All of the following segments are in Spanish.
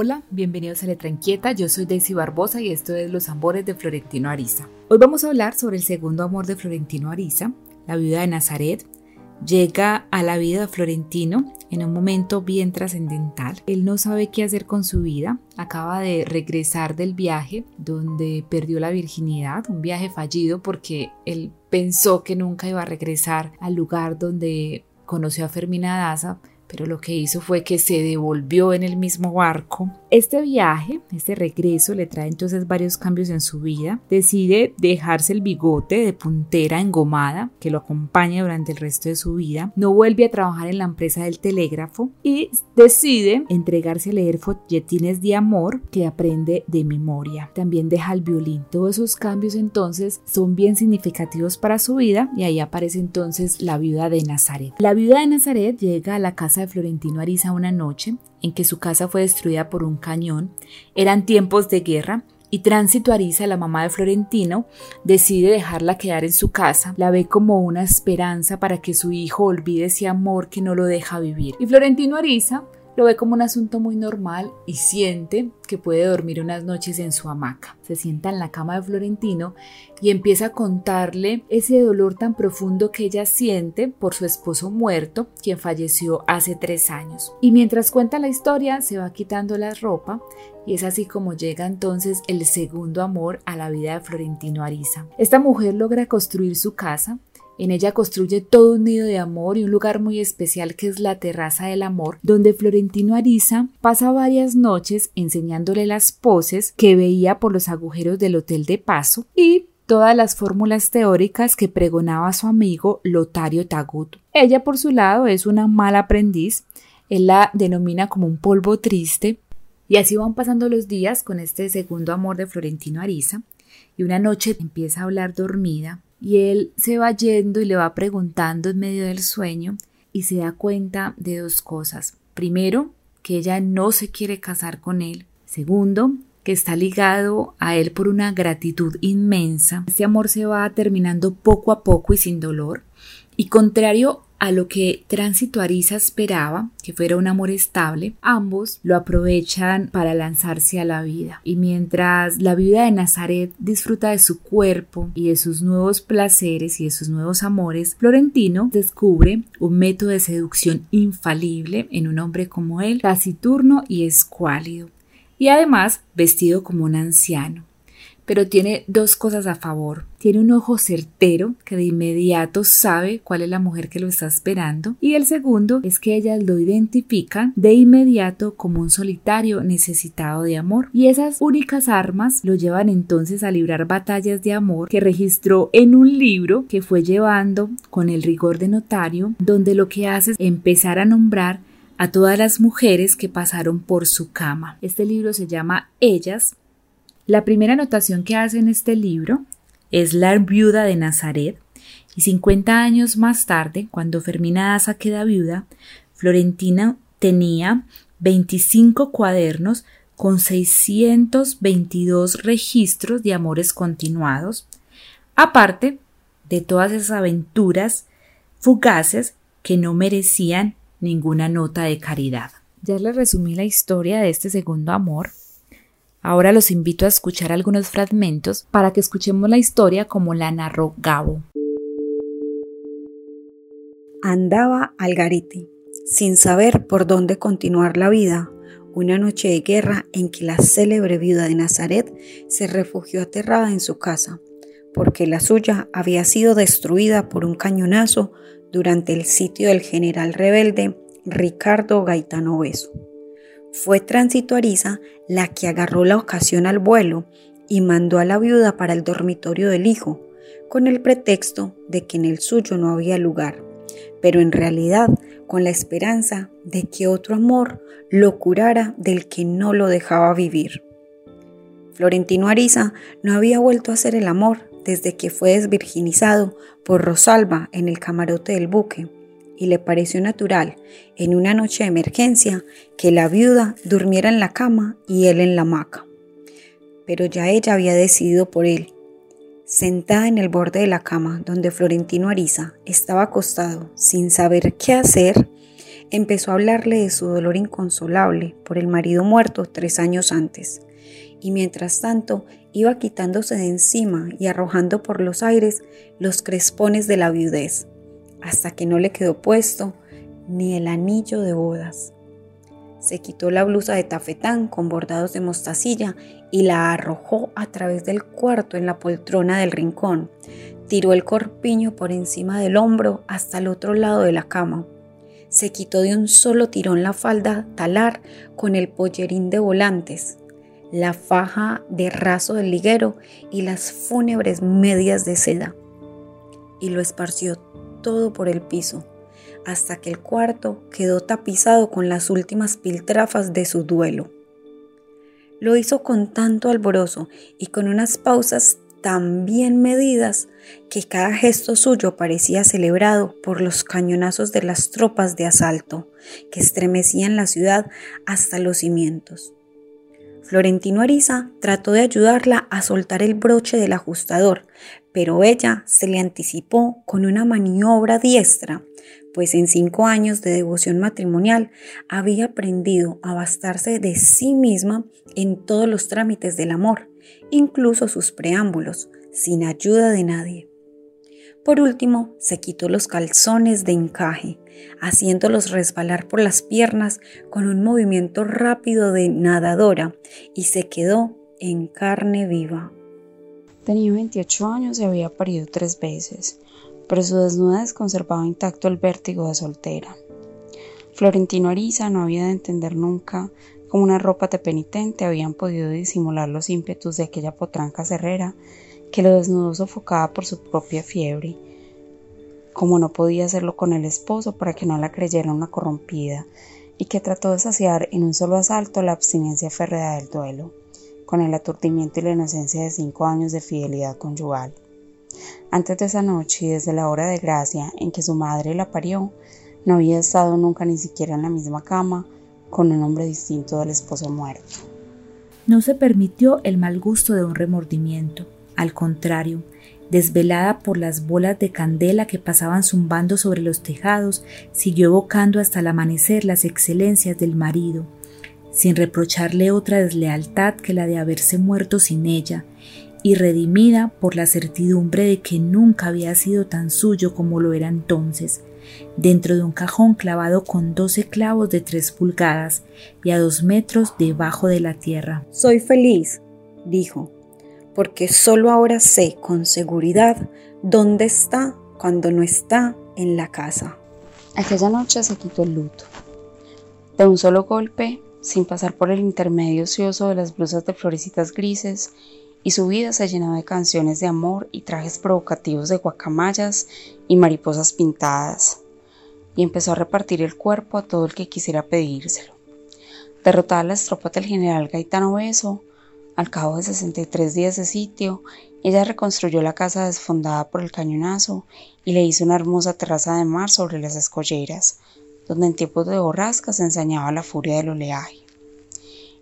Hola, bienvenidos a Letra Inquieta, yo soy Daisy Barbosa y esto es Los Amores de Florentino Ariza. Hoy vamos a hablar sobre el segundo amor de Florentino Ariza, la viuda de Nazaret. Llega a la vida de Florentino en un momento bien trascendental. Él no sabe qué hacer con su vida, acaba de regresar del viaje donde perdió la virginidad, un viaje fallido porque él pensó que nunca iba a regresar al lugar donde conoció a Fermina Daza, pero lo que hizo fue que se devolvió en el mismo barco. Este viaje, este regreso, le trae entonces varios cambios en su vida. Decide dejarse el bigote de puntera engomada que lo acompaña durante el resto de su vida. No vuelve a trabajar en la empresa del telégrafo y decide entregarse a leer folletines de amor que aprende de memoria. También deja el violín. Todos esos cambios entonces son bien significativos para su vida y ahí aparece entonces la viuda de Nazaret. La viuda de Nazaret llega a la casa de Florentino Ariza una noche en que su casa fue destruida por un cañón. Eran tiempos de guerra y Tránsito Ariza, la mamá de Florentino, decide dejarla quedar en su casa. La ve como una esperanza para que su hijo olvide ese amor que no lo deja vivir. Y Florentino Ariza lo ve como un asunto muy normal y siente que puede dormir unas noches en su hamaca. Se sienta en la cama de Florentino y empieza a contarle ese dolor tan profundo que ella siente por su esposo muerto, quien falleció hace tres años. Y mientras cuenta la historia, se va quitando la ropa y es así como llega entonces el segundo amor a la vida de Florentino Ariza. Esta mujer logra construir su casa, en ella construye todo un nido de amor y un lugar muy especial que es la Terraza del Amor, donde Florentino Ariza pasa varias noches enseñándole las poses que veía por los agujeros del hotel de paso y todas las fórmulas teóricas que pregonaba su amigo Lotario Tagut. Ella, por su lado, es una mala aprendiz, él la denomina como un polvo triste, y así van pasando los días con este segundo amor de Florentino Ariza, y una noche empieza a hablar dormida y él se va yendo y le va preguntando en medio del sueño y se da cuenta de dos cosas. Primero, que ella no se quiere casar con él. Segundo, que está ligado a él por una gratitud inmensa. Este amor se va terminando poco a poco y sin dolor. Y contrario a lo que Tránsito Ariza esperaba, que fuera un amor estable, ambos lo aprovechan para lanzarse a la vida. Y mientras la vida de Nazaret disfruta de su cuerpo y de sus nuevos placeres y de sus nuevos amores, Florentino descubre un método de seducción infalible en un hombre como él, taciturno y escuálido, y además vestido como un anciano pero tiene dos cosas a favor. Tiene un ojo certero que de inmediato sabe cuál es la mujer que lo está esperando y el segundo es que ellas lo identifican de inmediato como un solitario necesitado de amor y esas únicas armas lo llevan entonces a librar batallas de amor que registró en un libro que fue llevando con el rigor de notario donde lo que hace es empezar a nombrar a todas las mujeres que pasaron por su cama. Este libro se llama Ellas la primera anotación que hace en este libro es la viuda de Nazaret, y 50 años más tarde, cuando Fermina Daza queda viuda, Florentina tenía 25 cuadernos con 622 registros de amores continuados, aparte de todas esas aventuras fugaces que no merecían ninguna nota de caridad. Ya les resumí la historia de este segundo amor, Ahora los invito a escuchar algunos fragmentos para que escuchemos la historia como la narró Gabo. Andaba al garete, sin saber por dónde continuar la vida, una noche de guerra en que la célebre viuda de Nazaret se refugió aterrada en su casa, porque la suya había sido destruida por un cañonazo durante el sitio del general rebelde Ricardo Gaetano Beso. Fue Tránsito Ariza la que agarró la ocasión al vuelo y mandó a la viuda para el dormitorio del hijo, con el pretexto de que en el suyo no había lugar, pero en realidad con la esperanza de que otro amor lo curara del que no lo dejaba vivir. Florentino Ariza no había vuelto a hacer el amor desde que fue desvirginizado por Rosalba en el camarote del buque y le pareció natural, en una noche de emergencia, que la viuda durmiera en la cama y él en la hamaca. Pero ya ella había decidido por él. Sentada en el borde de la cama donde Florentino Ariza estaba acostado sin saber qué hacer, empezó a hablarle de su dolor inconsolable por el marido muerto tres años antes, y mientras tanto iba quitándose de encima y arrojando por los aires los crespones de la viudez, hasta que no le quedó puesto ni el anillo de bodas. Se quitó la blusa de tafetán con bordados de mostacilla y la arrojó a través del cuarto en la poltrona del rincón. Tiró el corpiño por encima del hombro hasta el otro lado de la cama. Se quitó de un solo tirón la falda talar con el pollerín de volantes, la faja de raso del liguero y las fúnebres medias de seda. Y lo esparció todo por el piso hasta que el cuarto quedó tapizado con las últimas piltrafas de su duelo. Lo hizo con tanto alborozo y con unas pausas tan bien medidas que cada gesto suyo parecía celebrado por los cañonazos de las tropas de asalto que estremecían la ciudad hasta los cimientos. Florentino Ariza trató de ayudarla a soltar el broche del ajustador, pero ella se le anticipó con una maniobra diestra pues en cinco años de devoción matrimonial había aprendido a bastarse de sí misma en todos los trámites del amor, incluso sus preámbulos, sin ayuda de nadie. Por último, se quitó los calzones de encaje, haciéndolos resbalar por las piernas con un movimiento rápido de nadadora, y se quedó en carne viva. Tenía 28 años y había parido tres veces pero su desnudez conservaba intacto el vértigo de soltera. Florentino Ariza no había de entender nunca cómo una ropa de penitente habían podido disimular los ímpetus de aquella potranca cerrera que lo desnudó sofocada por su propia fiebre, como no podía hacerlo con el esposo para que no la creyera una corrompida, y que trató de saciar en un solo asalto la abstinencia férrea del duelo, con el aturdimiento y la inocencia de cinco años de fidelidad conyugal. Antes de esa noche y desde la hora de gracia en que su madre la parió, no había estado nunca ni siquiera en la misma cama con un hombre distinto del esposo muerto. No se permitió el mal gusto de un remordimiento. Al contrario, desvelada por las bolas de candela que pasaban zumbando sobre los tejados, siguió evocando hasta el amanecer las excelencias del marido, sin reprocharle otra deslealtad que la de haberse muerto sin ella, y redimida por la certidumbre de que nunca había sido tan suyo como lo era entonces, dentro de un cajón clavado con doce clavos de tres pulgadas y a dos metros debajo de la tierra. Soy feliz, dijo, porque solo ahora sé con seguridad dónde está cuando no está en la casa. Aquella noche se quitó el luto. De un solo golpe, sin pasar por el intermedio ocioso de las blusas de florecitas grises y su vida se llenó de canciones de amor y trajes provocativos de guacamayas y mariposas pintadas, y empezó a repartir el cuerpo a todo el que quisiera pedírselo. Derrotadas las tropas del general Gaetano Beso, al cabo de 63 días de sitio, ella reconstruyó la casa desfondada por el cañonazo y le hizo una hermosa terraza de mar sobre las escolleras, donde en tiempos de borrasca se ensañaba la furia del oleaje.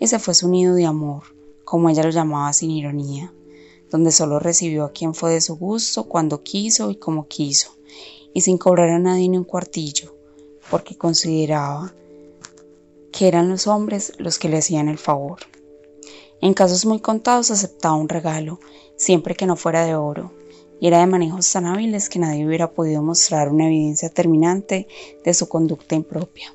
Ese fue su nido de amor, como ella lo llamaba sin ironía, donde solo recibió a quien fue de su gusto, cuando quiso y como quiso, y sin cobrar a nadie ni un cuartillo, porque consideraba que eran los hombres los que le hacían el favor. En casos muy contados aceptaba un regalo, siempre que no fuera de oro, y era de manejos tan hábiles que nadie hubiera podido mostrar una evidencia terminante de su conducta impropia.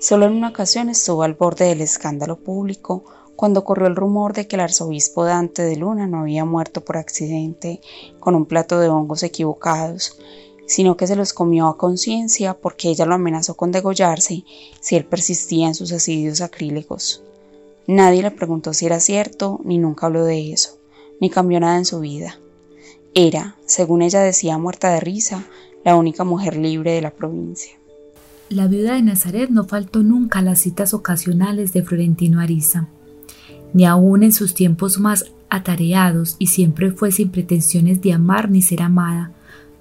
Solo en una ocasión estuvo al borde del escándalo público cuando corrió el rumor de que el arzobispo Dante de Luna no había muerto por accidente con un plato de hongos equivocados, sino que se los comió a conciencia porque ella lo amenazó con degollarse si él persistía en sus asidios acrílicos. Nadie le preguntó si era cierto, ni nunca habló de eso, ni cambió nada en su vida. Era, según ella decía muerta de risa, la única mujer libre de la provincia. La viuda de Nazaret no faltó nunca a las citas ocasionales de Florentino Ariza ni aun en sus tiempos más atareados, y siempre fue sin pretensiones de amar ni ser amada,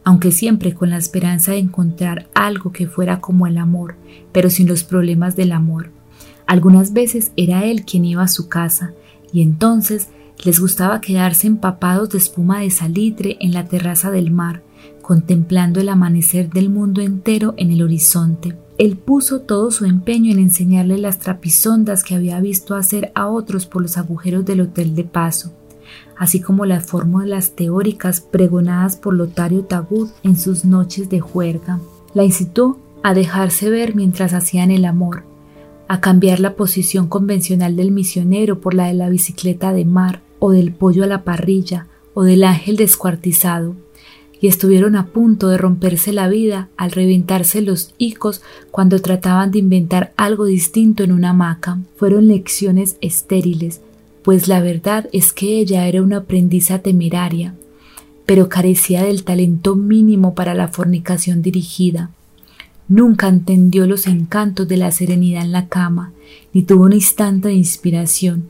aunque siempre con la esperanza de encontrar algo que fuera como el amor, pero sin los problemas del amor. Algunas veces era él quien iba a su casa, y entonces les gustaba quedarse empapados de espuma de salitre en la terraza del mar, contemplando el amanecer del mundo entero en el horizonte él puso todo su empeño en enseñarle las trapisondas que había visto hacer a otros por los agujeros del hotel de paso, así como las fórmulas teóricas pregonadas por Lotario Tabud en sus noches de juerga. La incitó a dejarse ver mientras hacían el amor, a cambiar la posición convencional del misionero por la de la bicicleta de mar, o del pollo a la parrilla, o del ángel descuartizado, y estuvieron a punto de romperse la vida al reventarse los hicos cuando trataban de inventar algo distinto en una hamaca. Fueron lecciones estériles, pues la verdad es que ella era una aprendiza temeraria, pero carecía del talento mínimo para la fornicación dirigida. Nunca entendió los encantos de la serenidad en la cama, ni tuvo un instante de inspiración,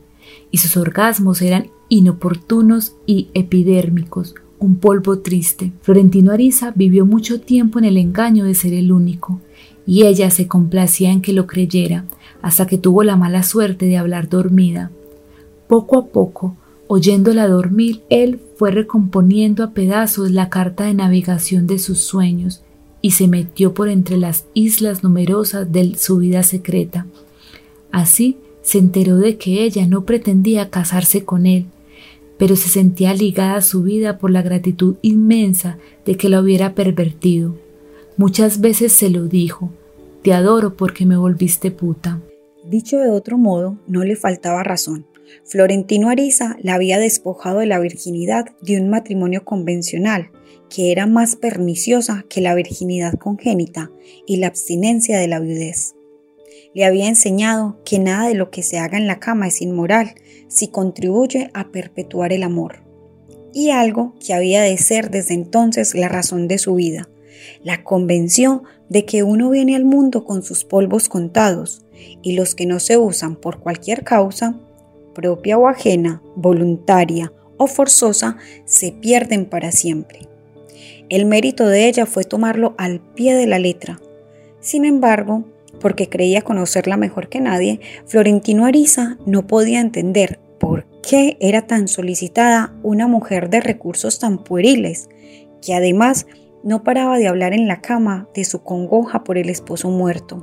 y sus orgasmos eran inoportunos y epidérmicos, un polvo triste. Florentino Ariza vivió mucho tiempo en el engaño de ser el único, y ella se complacía en que lo creyera, hasta que tuvo la mala suerte de hablar dormida. Poco a poco, oyéndola dormir, él fue recomponiendo a pedazos la carta de navegación de sus sueños y se metió por entre las islas numerosas de su vida secreta. Así se enteró de que ella no pretendía casarse con él, pero se sentía ligada a su vida por la gratitud inmensa de que la hubiera pervertido. Muchas veces se lo dijo, te adoro porque me volviste puta. Dicho de otro modo, no le faltaba razón. Florentino Ariza la había despojado de la virginidad de un matrimonio convencional, que era más perniciosa que la virginidad congénita y la abstinencia de la viudez. Le había enseñado que nada de lo que se haga en la cama es inmoral si contribuye a perpetuar el amor. Y algo que había de ser desde entonces la razón de su vida. La convenció de que uno viene al mundo con sus polvos contados y los que no se usan por cualquier causa, propia o ajena, voluntaria o forzosa, se pierden para siempre. El mérito de ella fue tomarlo al pie de la letra. Sin embargo, porque creía conocerla mejor que nadie, Florentino Ariza no podía entender por qué era tan solicitada una mujer de recursos tan pueriles, que además no paraba de hablar en la cama de su congoja por el esposo muerto.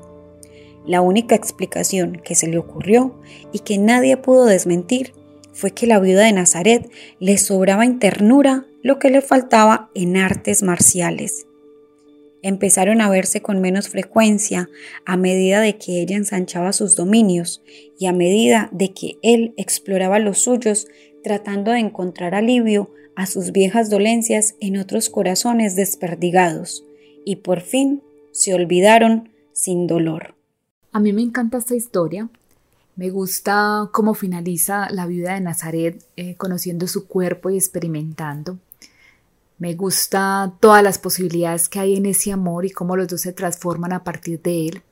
La única explicación que se le ocurrió y que nadie pudo desmentir fue que la viuda de Nazaret le sobraba en ternura lo que le faltaba en artes marciales empezaron a verse con menos frecuencia a medida de que ella ensanchaba sus dominios y a medida de que él exploraba los suyos tratando de encontrar alivio a sus viejas dolencias en otros corazones desperdigados y por fin se olvidaron sin dolor. A mí me encanta esta historia. Me gusta cómo finaliza la viuda de Nazaret eh, conociendo su cuerpo y experimentando. Me gusta todas las posibilidades que hay en ese amor y cómo los dos se transforman a partir de él.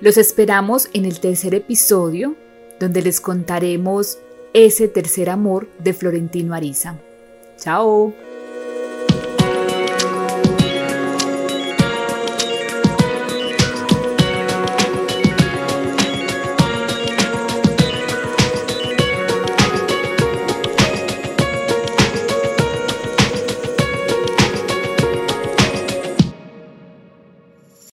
Los esperamos en el tercer episodio, donde les contaremos ese tercer amor de Florentino Ariza. Chao.